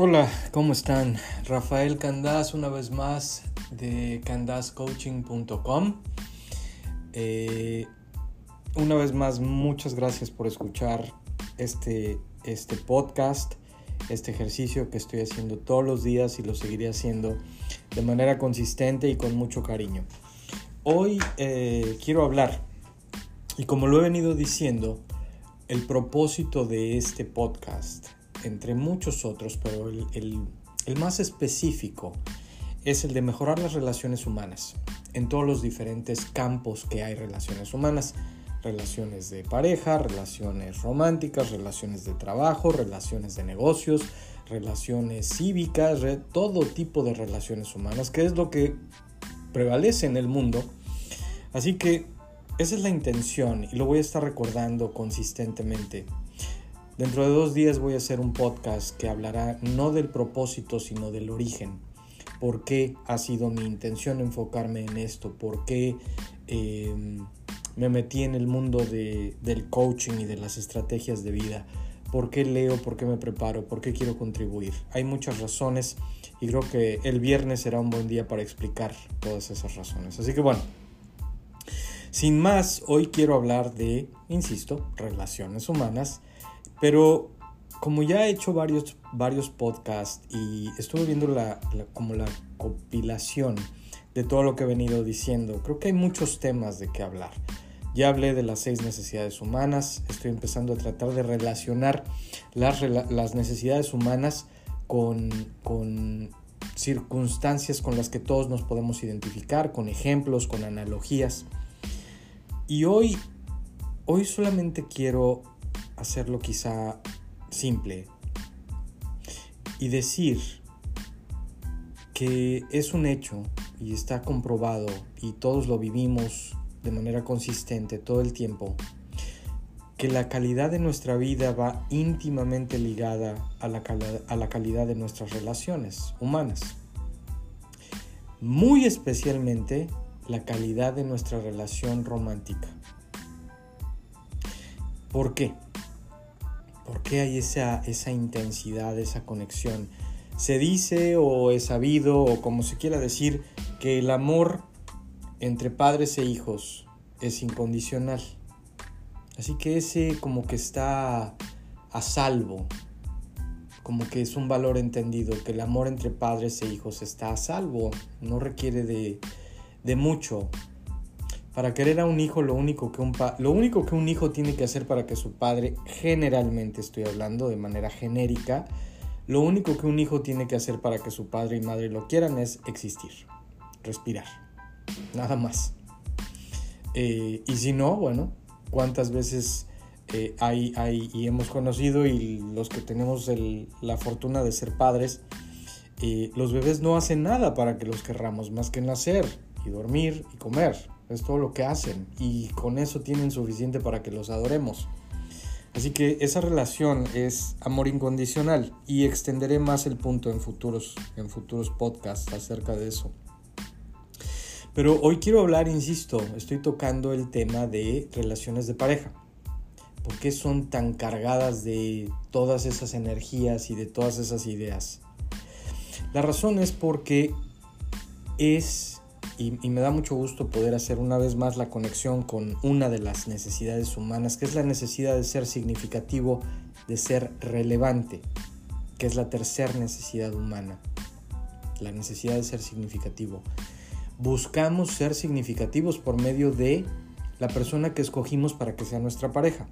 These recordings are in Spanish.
Hola, ¿cómo están? Rafael Candás una vez más de candazcoaching.com. Eh, una vez más, muchas gracias por escuchar este, este podcast, este ejercicio que estoy haciendo todos los días y lo seguiré haciendo de manera consistente y con mucho cariño. Hoy eh, quiero hablar, y como lo he venido diciendo, el propósito de este podcast entre muchos otros, pero el, más específico es el de mejorar las relaciones humanas en todos los diferentes campos que hay relaciones humanas. Relaciones de pareja, relaciones románticas, relaciones de trabajo, relaciones de negocios, relaciones cívicas, todo tipo de relaciones humanas, que es lo que prevalece en el mundo. Así que esa es la intención y lo voy a estar recordando consistentemente Dentro de dos días voy a hacer un podcast que hablará no del propósito, sino del origen. ¿Por qué ha sido mi intención enfocarme en esto? ¿Por qué em, me metí en el mundo del coaching y de las estrategias de vida? ¿Por qué leo? ¿Por qué me preparo? ¿Por qué quiero contribuir? Hay muchas razones y creo que el viernes será un buen día para explicar todas esas razones. Así que bueno, sin más, hoy quiero hablar de, insisto, relaciones humanas pero como ya he hecho varios, varios podcasts y estuve viendo la, como la compilación de todo lo que he venido diciendo, creo que hay muchos temas de qué hablar. Ya hablé de las seis necesidades humanas, estoy empezando a tratar de relacionar las, las necesidades humanas con, con circunstancias con las que todos nos podemos identificar, con ejemplos, con analogías. Y hoy, hoy solamente quiero hacerlo quizá simple y decir que es un hecho y está comprobado y todos lo vivimos de manera consistente todo el tiempo, que la calidad de nuestra vida va íntimamente ligada a la, a la calidad de nuestras relaciones humanas. Muy especialmente la calidad de nuestra relación romántica. ¿Por qué? ¿Por qué hay esa, intensidad, esa conexión? Se dice o es sabido o como se quiera decir que el amor entre padres e hijos es incondicional. Así que ese como que está a salvo, como que es un valor entendido, que el amor entre padres e hijos está a salvo, no requiere de mucho, para querer a un hijo, lo único, que un lo único que un hijo tiene que hacer para que su padre, generalmente estoy hablando de manera genérica, lo único que un hijo tiene que hacer para que su padre y madre lo quieran es existir, respirar, nada más. Eh, y si no, bueno, ¿cuántas veces eh, hay, hay, y hemos conocido y los que tenemos la fortuna de ser padres, eh, los bebés no hacen nada para que los querramos más que nacer y dormir y comer es todo lo que hacen y con eso tienen suficiente para que los adoremos. Así que esa relación es amor incondicional y extenderé más el punto en futuros, en futuros podcasts acerca de eso. Pero hoy quiero hablar, insisto, estoy tocando el tema de relaciones de pareja. ¿Por qué son tan cargadas de todas esas energías y de todas esas ideas? La razón es porque es y, me da mucho gusto poder hacer una vez más la conexión con una de las necesidades humanas, que es la necesidad de ser significativo, de ser relevante, que es la tercera necesidad humana, la necesidad de ser significativo. Buscamos ser significativos por medio de la persona que escogimos para que sea nuestra pareja.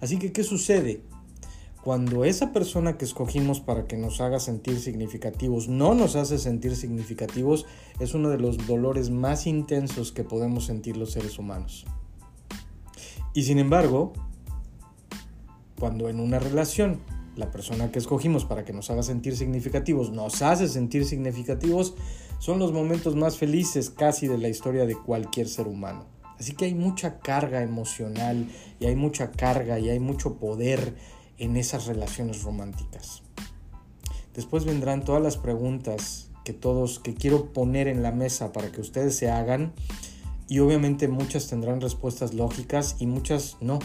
Así que, ¿qué sucede? Cuando esa persona que escogimos para que nos haga sentir significativos no nos hace sentir significativos, es uno de los dolores más intensos que podemos sentir los seres humanos. Y sin embargo, cuando en una relación la persona que escogimos para que nos haga sentir significativos nos hace sentir significativos, son los momentos más felices casi de la historia de cualquier ser humano. Así que hay mucha carga emocional y hay mucha carga y hay mucho poder en esas relaciones románticas. Después vendrán todas las preguntas que todos que quiero poner en la mesa para que ustedes se hagan y obviamente muchas tendrán respuestas lógicas y muchas no.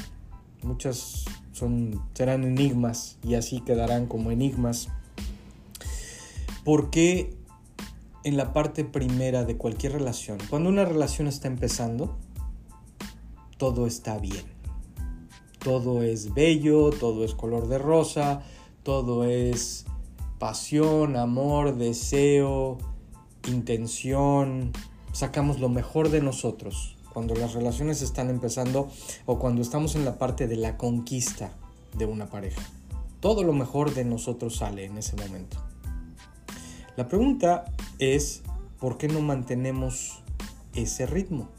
Muchas son serán enigmas y así quedarán como enigmas. ¿Por qué en la parte primera de cualquier relación, cuando una relación está empezando, todo está bien? Todo es bello, todo es color de rosa, todo es pasión, amor, deseo, intención. Sacamos lo mejor de nosotros cuando las relaciones están empezando o cuando estamos en la parte de la conquista de una pareja. Todo lo mejor de nosotros sale en ese momento. La pregunta es, ¿por qué no mantenemos ese ritmo?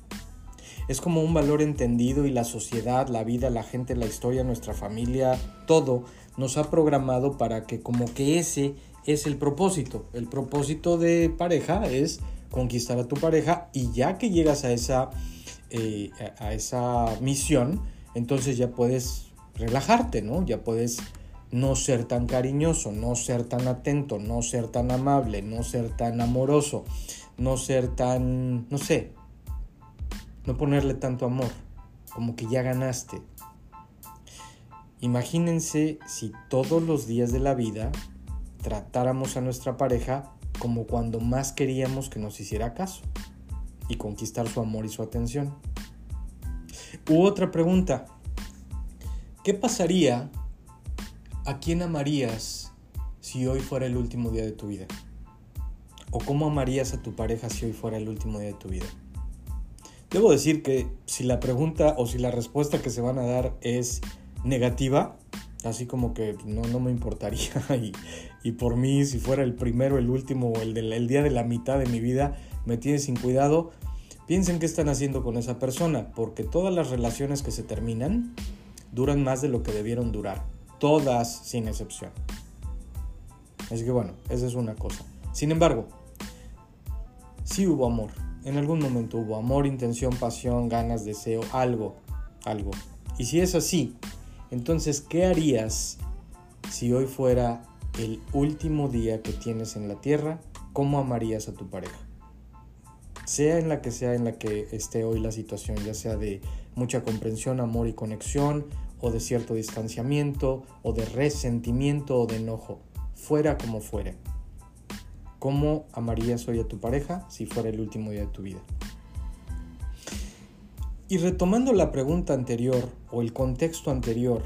Es como un valor entendido y la sociedad, la vida, la gente, la historia, nuestra familia, todo nos ha programado para que como que ese es el propósito. El propósito de pareja es conquistar a tu pareja y ya que llegas a esa eh, a esa misión, entonces ya puedes relajarte, ¿no? Ya puedes no ser tan cariñoso, no ser tan atento, no ser tan amable, no ser tan amoroso, no ser tan, no sé, no ponerle tanto amor, como que ya ganaste. Imagínense si todos los días de la vida tratáramos a nuestra pareja como cuando más queríamos que nos hiciera caso y conquistar su amor y su atención. U otra pregunta, ¿qué pasaría? ¿A quién amarías si hoy fuera el último día de tu vida? ¿O cómo amarías a tu pareja si hoy fuera el último día de tu vida? Debo decir que si la pregunta o si la respuesta que se van a dar es negativa, así como que no, no me importaría y, y, por mí si fuera el primero, el último o el, el día de la mitad de mi vida me tiene sin cuidado, Piensen qué están haciendo con esa persona, porque todas las relaciones que se terminan duran más de lo que debieron durar. Todas sin excepción. Así que bueno, esa es una cosa. Sin embargo, sí hubo amor. En algún momento hubo amor, intención, pasión, ganas, deseo, algo, algo. Y si es así, entonces, ¿qué harías si hoy fuera el último día que tienes en la tierra? ¿Cómo amarías a tu pareja? sea en la que sea en la que esté hoy la situación, ya sea de mucha comprensión, amor y conexión, o de cierto distanciamiento, o de resentimiento o de enojo, fuera como fuere. ¿Cómo amarías hoy a tu pareja si fuera el último día de tu vida? Y retomando la pregunta anterior o el contexto anterior,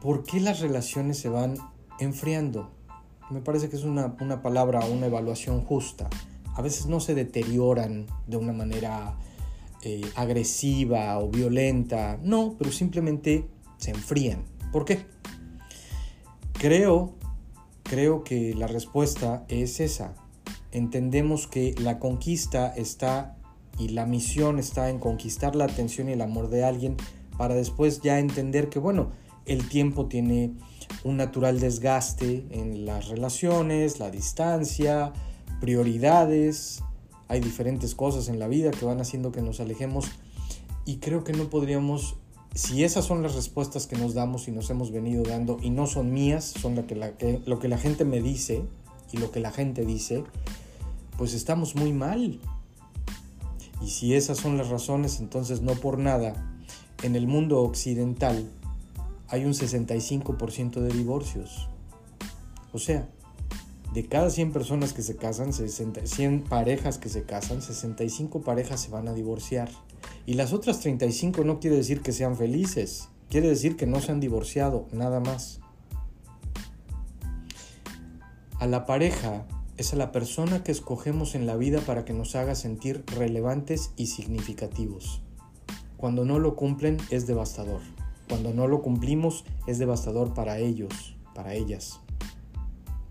¿por qué las relaciones se van enfriando? Me parece que es una, una palabra, una evaluación justa a veces no se deterioran de una manera eh, agresiva o violenta, no, pero simplemente se enfrían. ¿Por qué? Creo, creo que la respuesta es esa. Entendemos que la conquista está y la misión está en conquistar la atención y el amor de alguien para después ya entender que, bueno, el tiempo tiene un natural desgaste en las relaciones, la distancia, prioridades, hay diferentes cosas en la vida que van haciendo que nos alejemos y creo que no podríamos, si esas son las respuestas que nos damos y nos hemos venido dando y no son mías, son lo que la, lo que la gente me dice y lo que la gente dice, pues estamos muy mal. Y si esas son las razones, entonces no por nada, en el mundo occidental hay un 65% de divorcios. O sea, de cada 100 personas que se casan, 100 parejas que se casan, 65 parejas se van a divorciar. Y las otras 35 no quiere decir que sean felices, quiere decir que no se han divorciado, nada más. A la pareja es a la persona que escogemos en la vida para que nos haga sentir relevantes y significativos. Cuando no lo cumplen es devastador. Cuando no lo cumplimos es devastador para ellos, para ellas.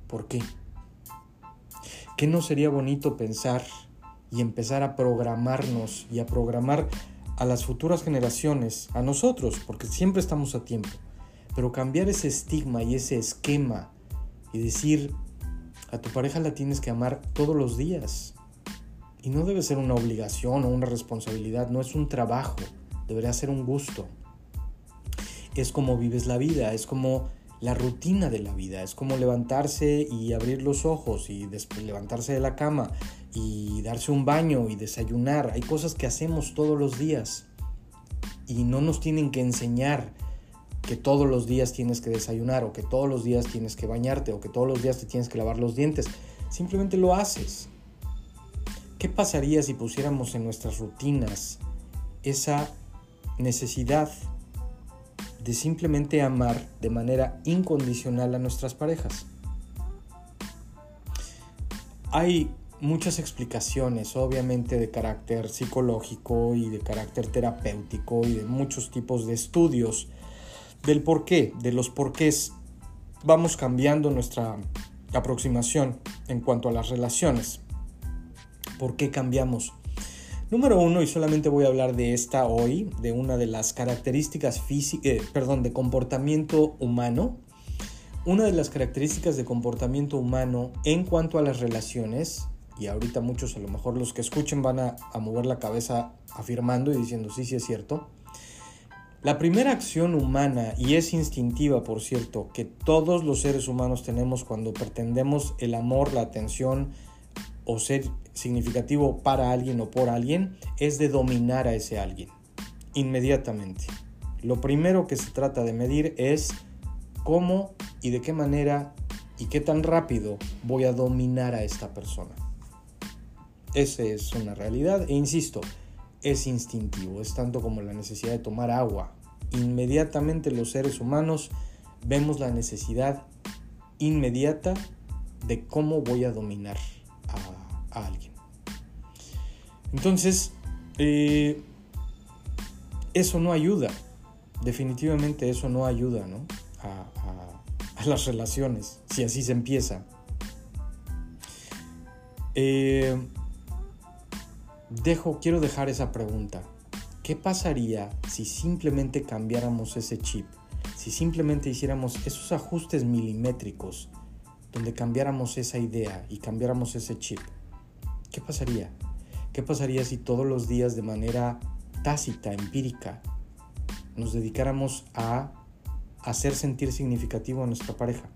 ¿Por qué? ¿Qué no sería bonito pensar y empezar a programarnos y a programar a las futuras generaciones, a nosotros, porque siempre estamos a tiempo, pero cambiar ese estigma y ese esquema y decir, a tu pareja la tienes que amar todos los días. Y no debe ser una obligación o una responsabilidad, no es un trabajo, debería ser un gusto. Es como vives la vida, es como la rutina de la vida. Es como levantarse y abrir los ojos y levantarse de la cama y darse un baño y desayunar. Hay cosas que hacemos todos los días y no nos tienen que enseñar que todos los días tienes que desayunar o que todos los días tienes que bañarte o que todos los días te tienes que lavar los dientes. Simplemente lo haces. ¿Qué pasaría si pusiéramos en nuestras rutinas esa necesidad de simplemente amar de manera incondicional a nuestras parejas? Hay muchas explicaciones, obviamente de carácter psicológico y de carácter terapéutico y de muchos tipos de estudios del por qué, de los porqués. Vamos cambiando nuestra aproximación en cuanto a las relaciones. ¿Por qué cambiamos? Número uno, y solamente voy a hablar de esta hoy, de una de las características físicas, eh, perdón, de comportamiento humano. Una de las características de comportamiento humano en cuanto a las relaciones, y ahorita muchos a lo mejor los que escuchen van a, a mover la cabeza afirmando y diciendo sí, sí es cierto. La primera acción humana, y es instintiva por cierto, que todos los seres humanos tenemos cuando pretendemos el amor, la atención o ser significativo para alguien o por alguien, es de dominar a ese alguien, inmediatamente. Lo primero que se trata de medir es cómo y de qué manera y qué tan rápido voy a dominar a esta persona. Esa es una realidad e insisto, es instintivo, es tanto como la necesidad de tomar agua. Inmediatamente los seres humanos vemos la necesidad inmediata de cómo voy a dominar a, alguien. Entonces, eh, eso no ayuda, definitivamente eso no ayuda A, las relaciones, si así se empieza. Eh, dejo, quiero dejar esa pregunta. ¿Qué pasaría si simplemente cambiáramos ese chip? Si simplemente hiciéramos esos ajustes milimétricos donde cambiáramos esa idea y cambiáramos ese chip. ¿Qué pasaría? ¿Qué pasaría si todos los días de manera tácita, empírica, nos dedicáramos a hacer sentir significativo a nuestra pareja?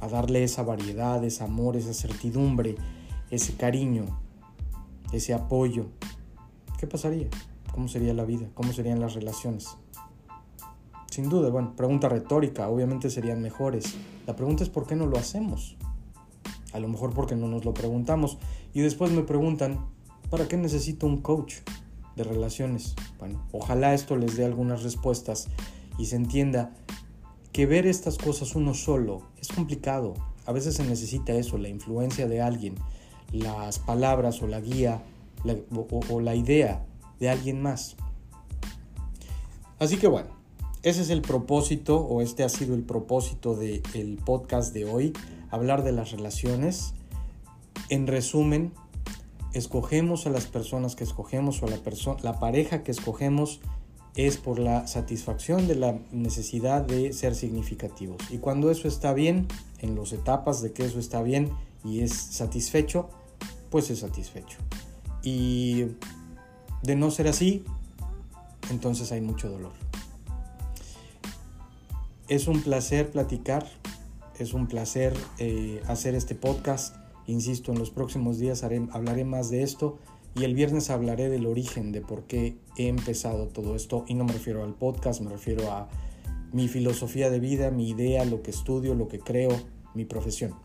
A darle esa variedad, ese amor, esa certidumbre, ese cariño, ese apoyo, ¿qué pasaría? ¿Cómo sería la vida? ¿Cómo serían las relaciones? Sin duda, bueno, pregunta retórica, obviamente serían mejores. La pregunta es por qué no lo hacemos. A lo mejor porque no nos lo preguntamos. Y después me preguntan, ¿para qué necesito un coach de relaciones? Bueno, ojalá esto les dé algunas respuestas y se entienda que ver estas cosas uno solo es complicado. A veces se necesita eso, la influencia de alguien las palabras o la guía o, la idea de alguien más. Así que bueno, ese es el propósito o este ha sido el propósito del podcast de hoy, hablar de las relaciones. En resumen, escogemos a las personas que escogemos o la, la pareja que escogemos es por la satisfacción de la necesidad de ser significativos. Y cuando eso está bien, en las etapas de que eso está bien y es satisfecho, pues es satisfecho. Y de no ser así, entonces hay mucho dolor. Es un placer platicar, es un placer eh, hacer este podcast. Insisto, en los próximos días hablaré más de esto y el viernes hablaré del origen, de por qué he empezado todo esto. Y no me refiero al podcast, me refiero a mi filosofía de vida, mi idea, lo que estudio, lo que creo, mi profesión.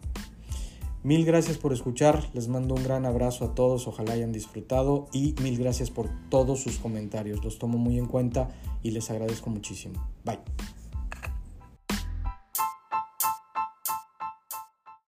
Mil gracias por escuchar, les mando un gran abrazo a todos, ojalá hayan disfrutado y mil gracias por todos sus comentarios, los tomo muy en cuenta y les agradezco muchísimo. Bye.